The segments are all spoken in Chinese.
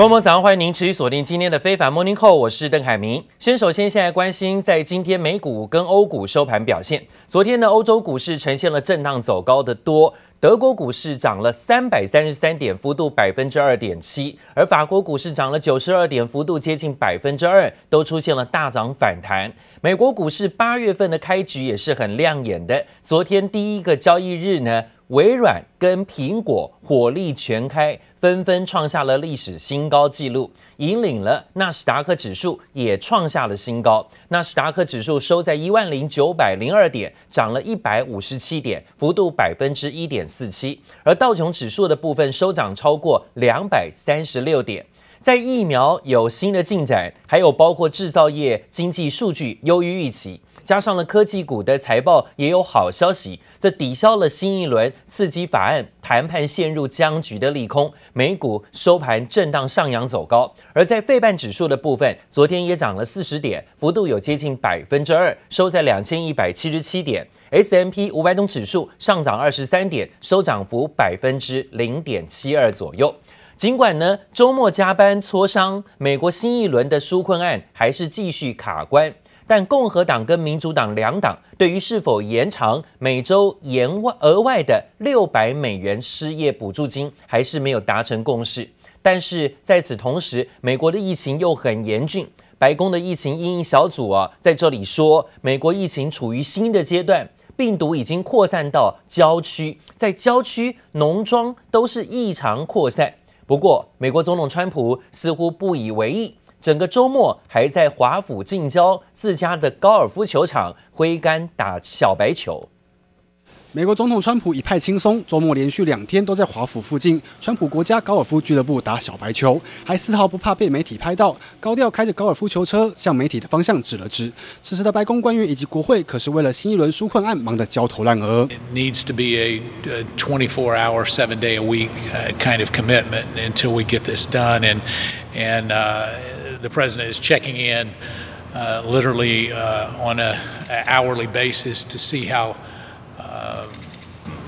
观众早上欢迎您持续锁定今天的非凡 Morning Call，我是邓海明。先首先现在关心在今天美股跟欧股收盘表现。昨天的欧洲股市呈现了震荡走高的多，德国股市涨了三百三十三点，幅度百分之二点七，而法国股市涨了九十二点，幅度接近百分之二，都出现了大涨反弹。美国股市八月份的开局也是很亮眼的，昨天第一个交易日呢，微软跟苹果火力全开，纷纷创下了历史新高纪录，引领了纳斯达克指数也创下了新高。纳斯达克指数收在一万零九百零二点，涨了一百五十七点，幅度百分之一点四七。而道琼指数的部分收涨超过两百三十六点。在疫苗有新的进展，还有包括制造业经济数据优于预期。加上了科技股的财报也有好消息，这抵消了新一轮刺激法案谈判陷入僵局的利空。美股收盘震荡上扬走高，而在费半指数的部分，昨天也涨了四十点，幅度有接近百分之二，收在两千一百七十七点。S M P 五百种指数上涨二十三点，收涨幅百分之零点七二左右。尽管呢周末加班磋商，美国新一轮的纾困案还是继续卡关。但共和党跟民主党两党对于是否延长每周延外额外的六百美元失业补助金，还是没有达成共识。但是在此同时，美国的疫情又很严峻。白宫的疫情阴影小组啊，在这里说，美国疫情处于新的阶段，病毒已经扩散到郊区，在郊区农庄都是异常扩散。不过，美国总统川普似乎不以为意。整个周末还在华府近郊自家的高尔夫球场挥杆打小白球。美国总统川普一派轻松，周末连续两天都在华府附近川普国家高尔夫俱乐部打小白球，还丝毫不怕被媒体拍到，高调开着高尔夫球车向媒体的方向指了指。此时的白宫官员以及国会可是为了新一轮纾困案忙得焦头烂额。It needs to be a 24 hour, seven day a week kind of commitment until we get this done, and and the president is checking in literally on a hourly basis to see how.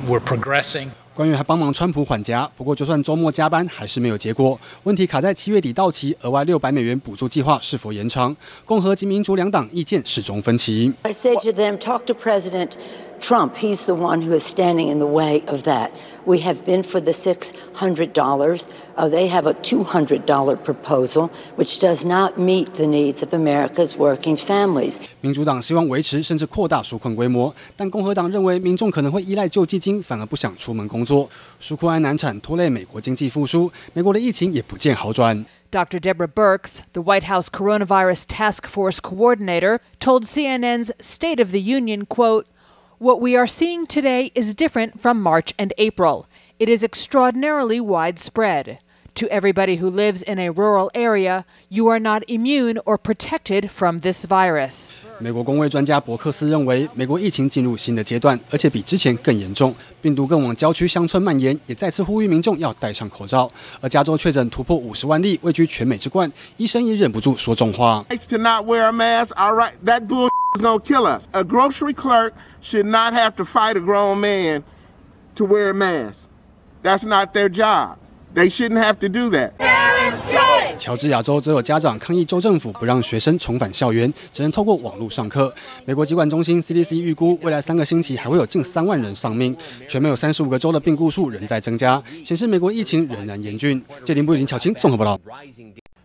We're progressing. 官员还帮忙川普缓颊，不过就算周末加班，还是没有结果。问题卡在七月底到期额外六百美元补助计划是否延长？共和及民主两党意见始终分歧。I said to them, talk to President Trump. He's the one who is standing in the way of that. We have been for the six hundred dollars. Oh, they have a two hundred dollar proposal, which does not meet the needs of America's working families. 民主党希望维持甚至扩大纾困规模，但共和党认为民众可能会依赖救济金，反而不想出门工作。纾困案难产，拖累美国经济复苏，美国的疫情也不见好转。Dr. Deborah Birx, the White House Coronavirus Task Force Coordinator, told CNN's State of the Union, quote, what we are seeing today is different from March and April. It is extraordinarily widespread To everybody who lives in a rural area, you are not immune or protected from this virus. 美国公卫专家伯克斯认为，美国疫情进入新的阶段，而且比之前更严重，病毒更往郊区乡村蔓延，也再次呼吁民众要戴上口罩。而加州确诊突破五十万例，位居全美之冠，医生也忍不住说重话。To not wear a mask, all right, that bull is gonna kill us. A grocery clerk should not have to fight a grown man to wear a mask. That's not their job. They shouldn't have to do that. 乔治亚州则有家长抗议州政府不让学生重返校园，只能透过网络上课。美国疾管中心 CDC 预估，未来三个星期还会有近三万人丧命。全美有三十五个州的病故数仍在增加，显示美国疫情仍然严峻。这林部已经巧清综合报道。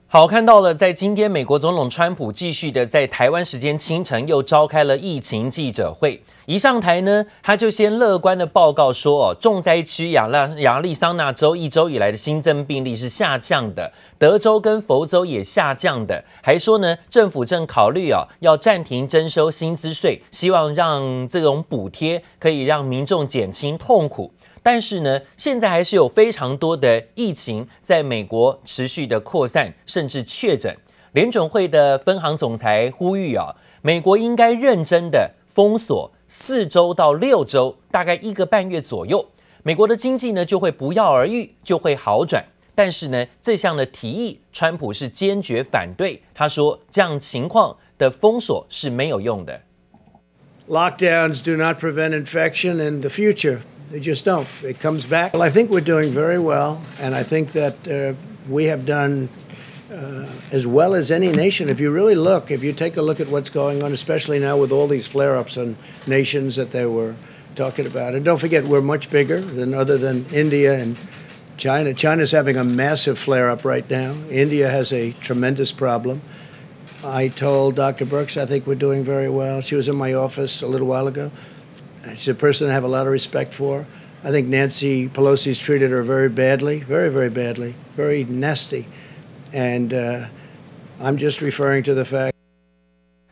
好，看到了，在今天，美国总统川普继续的在台湾时间清晨又召开了疫情记者会。一上台呢，他就先乐观的报告说，哦，重灾区亚拉亚利桑那州一周以来的新增病例是下降的，德州跟佛州也下降的，还说呢，政府正考虑哦，要暂停征收薪资税，希望让这种补贴可以让民众减轻痛苦。但是呢，现在还是有非常多的疫情在美国持续的扩散，甚至确诊。联准会的分行总裁呼吁啊，美国应该认真的封锁四周到六周，大概一个半月左右，美国的经济呢就会不药而愈，就会好转。但是呢，这项的提议，川普是坚决反对。他说，这样情况的封锁是没有用的。Lockdowns do not prevent infection in the future. They just don't. It comes back. Well, I think we're doing very well, and I think that uh, we have done uh, as well as any nation. If you really look, if you take a look at what's going on, especially now with all these flare ups on nations that they were talking about. And don't forget, we're much bigger than other than India and China. China's having a massive flare up right now. India has a tremendous problem. I told Dr. Brooks I think we're doing very well. She was in my office a little while ago. She's a person I have a lot of respect for. I think Nancy Pelosi's treated her very badly, very, very badly, very nasty. And uh, I'm just referring to the fact.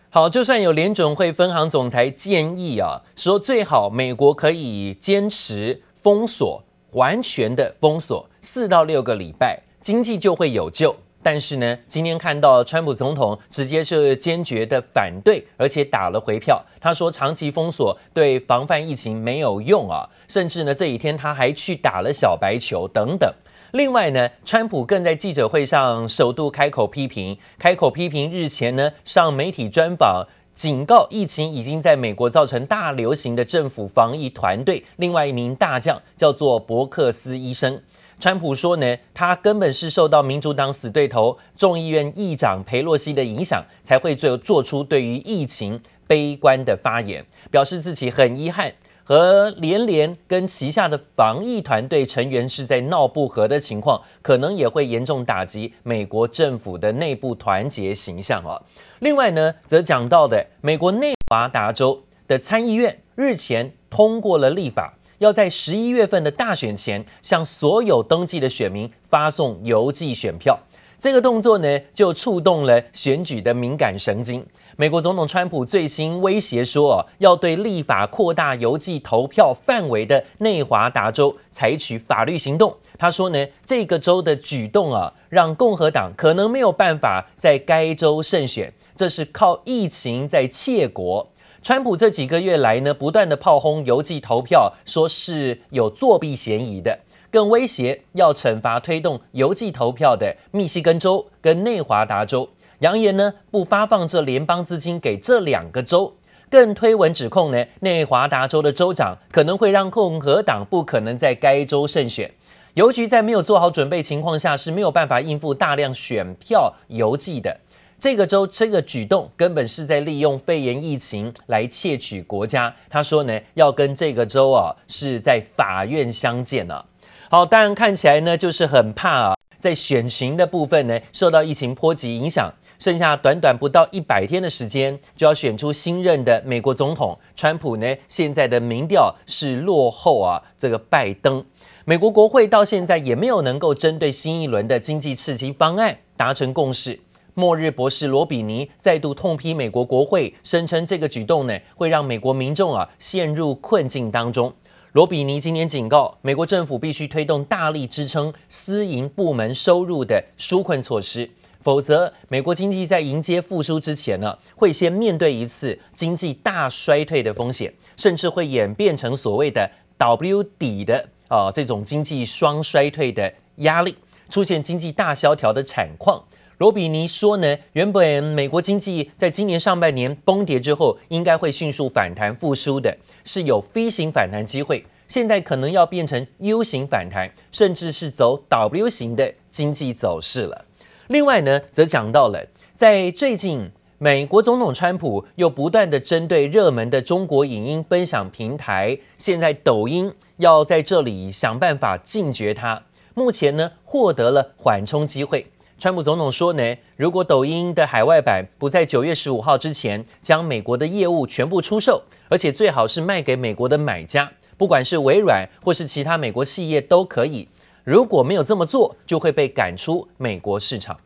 好，就算有联准会分行总裁建议啊，说最好美国可以坚持封锁，完全的封锁四到六个礼拜，经济就会有救。但是呢，今天看到川普总统直接是坚决的反对，而且打了回票。他说长期封锁对防范疫情没有用啊，甚至呢这几天他还去打了小白球等等。另外呢，川普更在记者会上首度开口批评，开口批评日前呢上媒体专访，警告疫情已经在美国造成大流行的政府防疫团队，另外一名大将叫做伯克斯医生。川普说呢，他根本是受到民主党死对头众议院议长佩洛西的影响，才会做做出对于疫情悲观的发言，表示自己很遗憾，和连连跟旗下的防疫团队成员是在闹不和的情况，可能也会严重打击美国政府的内部团结形象哦。另外呢，则讲到的美国内华达州的参议院日前通过了立法。要在十一月份的大选前，向所有登记的选民发送邮寄选票。这个动作呢，就触动了选举的敏感神经。美国总统川普最新威胁说，要对立法扩大邮寄投票范围的内华达州采取法律行动。他说呢，这个州的举动啊，让共和党可能没有办法在该州胜选。这是靠疫情在窃国。川普这几个月来呢，不断的炮轰邮寄投票，说是有作弊嫌疑的，更威胁要惩罚推动邮寄投票的密西根州跟内华达州，扬言呢不发放这联邦资金给这两个州，更推文指控呢内华达州的州长可能会让共和党不可能在该州胜选，邮局在没有做好准备情况下是没有办法应付大量选票邮寄的。这个州这个举动根本是在利用肺炎疫情来窃取国家。他说呢，要跟这个州啊是在法院相见了。好，当然看起来呢就是很怕啊，在选情的部分呢受到疫情波及影响，剩下短短不到一百天的时间就要选出新任的美国总统。川普呢现在的民调是落后啊这个拜登。美国国会到现在也没有能够针对新一轮的经济刺激方案达成共识。末日博士罗比尼再度痛批美国国会，声称这个举动呢会让美国民众啊陷入困境当中。罗比尼今年警告，美国政府必须推动大力支撑私营部门收入的纾困措施，否则美国经济在迎接复苏之前呢，会先面对一次经济大衰退的风险，甚至会演变成所谓的 W 底的啊这种经济双衰退的压力，出现经济大萧条的惨况。罗比尼说呢，原本美国经济在今年上半年崩跌之后，应该会迅速反弹复苏的，是有飞型反弹机会。现在可能要变成 U 型反弹，甚至是走 W 型的经济走势了。另外呢，则讲到了，在最近，美国总统川普又不断地针对热门的中国影音分享平台，现在抖音要在这里想办法禁绝它。目前呢，获得了缓冲机会。川普总统说呢，如果抖音的海外版不在九月十五号之前将美国的业务全部出售，而且最好是卖给美国的买家，不管是微软或是其他美国企业都可以。如果没有这么做，就会被赶出美国市场。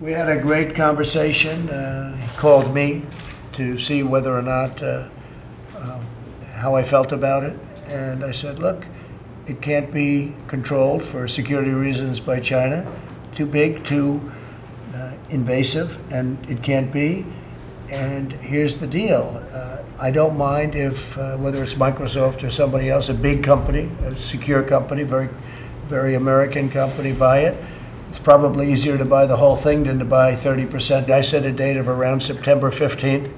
We had a great conversation. Uh, he called me to see whether or not uh, how I felt about it, and I said, look, it can't be controlled for security reasons by China. Too big, too uh, invasive, and it can't be. And here's the deal uh, I don't mind if, uh, whether it's Microsoft or somebody else, a big company, a secure company, very, very American company, buy it. It's probably easier to buy the whole thing than to buy 30%. I set a date of around September 15th,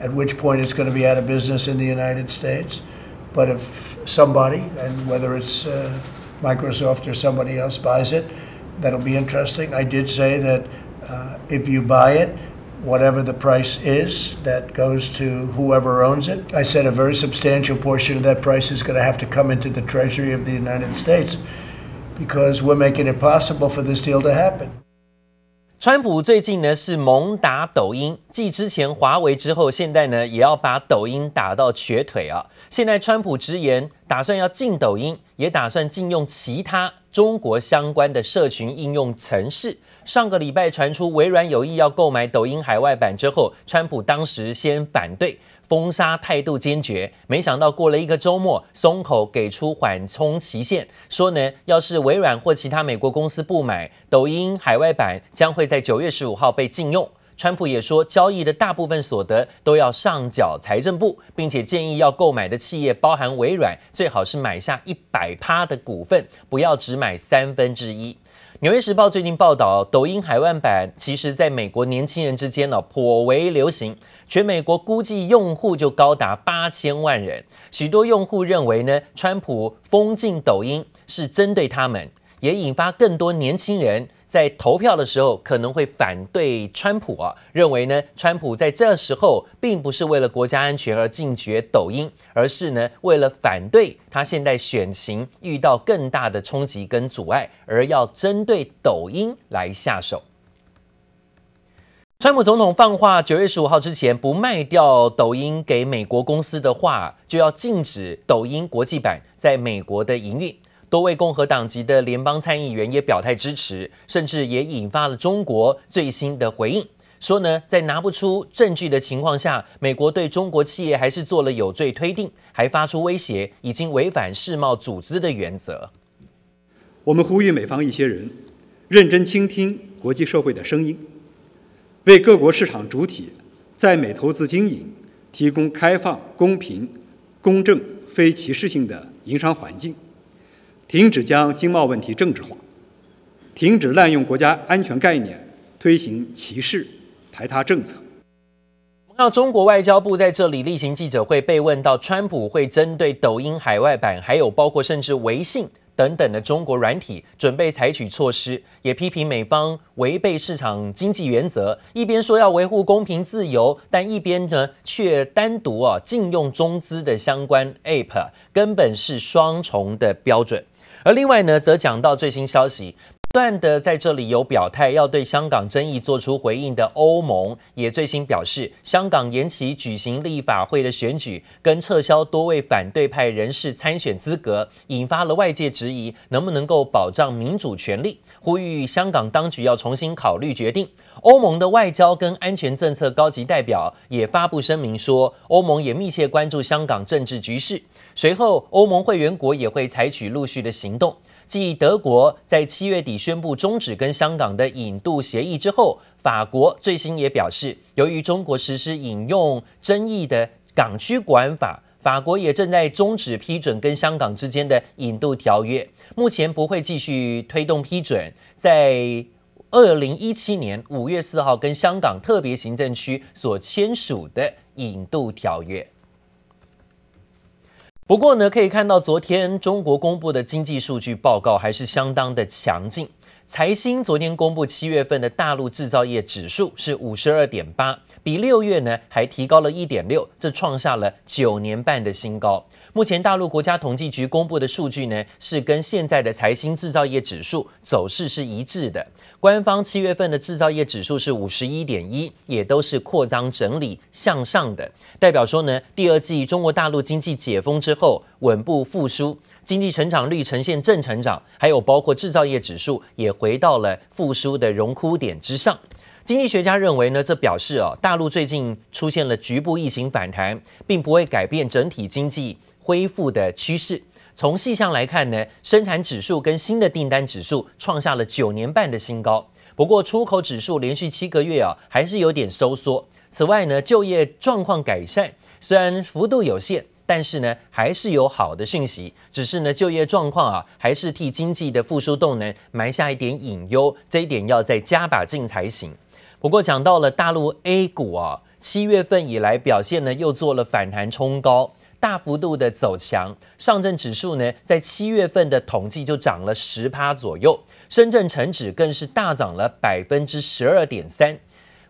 at which point it's going to be out of business in the United States. But if somebody, and whether it's uh, Microsoft or somebody else, buys it, that'll be interesting. I did say that uh, if you buy it, whatever the price is, that goes to whoever owns it. I said a very substantial portion of that price is going to have to come into the Treasury of the United States because we're making it possible for this deal to happen. 川普最近呢是猛打抖音，继之前华为之后，现在呢也要把抖音打到瘸腿啊！现在川普直言，打算要禁抖音，也打算禁用其他 中国相关的社群应用程式。上个礼拜传出微软有意要购买抖音海外版之后，川普当时先反对，封杀态度坚决。没想到过了一个周末，松口给出缓冲期限，说呢，要是微软或其他美国公司不买抖音海外版，将会在九月十五号被禁用。川普也说，交易的大部分所得都要上缴财政部，并且建议要购买的企业，包含微软，最好是买下一百趴的股份，不要只买三分之一。纽约时报最近报道，抖音海外版其实在美国年轻人之间呢颇为流行，全美国估计用户就高达八千万人。许多用户认为呢，川普封禁抖音是针对他们，也引发更多年轻人。在投票的时候可能会反对川普啊，认为呢，川普在这时候并不是为了国家安全而禁绝抖音，而是呢为了反对他现在选情遇到更大的冲击跟阻碍，而要针对抖音来下手。川普总统放话，九月十五号之前不卖掉抖音给美国公司的话，就要禁止抖音国际版在美国的营运。多位共和党籍的联邦参议员也表态支持，甚至也引发了中国最新的回应，说呢，在拿不出证据的情况下，美国对中国企业还是做了有罪推定，还发出威胁，已经违反世贸组织的原则。我们呼吁美方一些人认真倾听国际社会的声音，为各国市场主体在美投资经营提供开放、公平、公正、非歧视性的营商环境。停止将经贸问题政治化，停止滥用国家安全概念，推行歧视排他政策。那中国外交部在这里例行记者会被问到，川普会针对抖音海外版，还有包括甚至微信等等的中国软体，准备采取措施，也批评美方违背市场经济原则，一边说要维护公平自由，但一边呢却单独啊禁用中资的相关 App，根本是双重的标准。而另外呢，则讲到最新消息，不断的在这里有表态要对香港争议做出回应的欧盟，也最新表示，香港延期举行立法会的选举，跟撤销多位反对派人士参选资格，引发了外界质疑，能不能够保障民主权利，呼吁香港当局要重新考虑决定。欧盟的外交跟安全政策高级代表也发布声明说，欧盟也密切关注香港政治局势。随后，欧盟会员国也会采取陆续的行动。继德国在七月底宣布终止跟香港的引渡协议之后，法国最新也表示，由于中国实施引用争议的港区国安法，法国也正在终止批准跟香港之间的引渡条约，目前不会继续推动批准。在二零一七年五月四号，跟香港特别行政区所签署的引渡条约。不过呢，可以看到昨天中国公布的经济数据报告还是相当的强劲。财新昨天公布七月份的大陆制造业指数是五十二点八，比六月呢还提高了一点六，这创下了九年半的新高。目前大陆国家统计局公布的数据呢，是跟现在的财新制造业指数走势是一致的。官方七月份的制造业指数是五十一点一，也都是扩张整理向上的，代表说呢，第二季中国大陆经济解封之后稳步复苏，经济成长率呈现正成长，还有包括制造业指数也回到了复苏的荣枯点之上。经济学家认为呢，这表示哦，大陆最近出现了局部疫情反弹，并不会改变整体经济恢复的趋势。从细项来看呢，生产指数跟新的订单指数创下了九年半的新高。不过出口指数连续七个月啊，还是有点收缩。此外呢，就业状况改善，虽然幅度有限，但是呢，还是有好的讯息。只是呢，就业状况啊，还是替经济的复苏动能埋下一点隐忧，这一点要再加把劲才行。不过讲到了大陆 A 股啊，七月份以来表现呢，又做了反弹冲高。大幅度的走强。上证指数呢，在七月份的统计就涨了十趴左右，深圳成指更是大涨了百分之十二点三。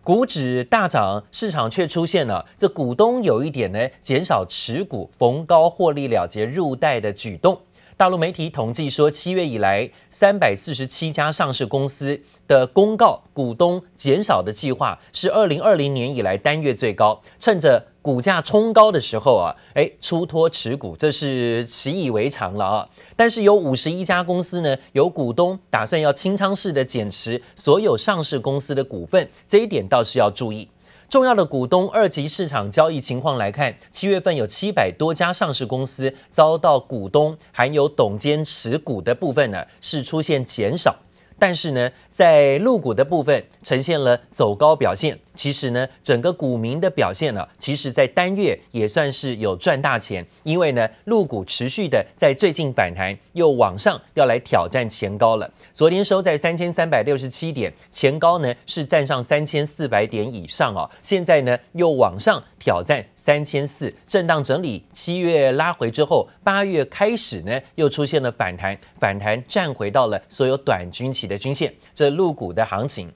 股指大涨，市场却出现了这股东有一点呢减少持股、逢高获利了结入袋的举动。大陆媒体统计说，七月以来，三百四十七家上市公司的公告股东减少的计划是二零二零年以来单月最高。趁着股价冲高的时候啊，诶，出脱持股，这是习以为常了啊。但是有五十一家公司呢，有股东打算要清仓式的减持所有上市公司的股份，这一点倒是要注意。重要的股东二级市场交易情况来看，七月份有七百多家上市公司遭到股东含有董监持股的部分呢，是出现减少。但是呢，在入股的部分呈现了走高表现。其实呢，整个股民的表现呢，其实在单月也算是有赚大钱，因为呢，陆股持续的在最近反弹，又往上要来挑战前高了。昨天收在三千三百六十七点，前高呢是站上三千四百点以上哦。现在呢又往上挑战三千四，震荡整理。七月拉回之后，八月开始呢又出现了反弹，反弹站回到了所有短均期的均线。这陆股的行情。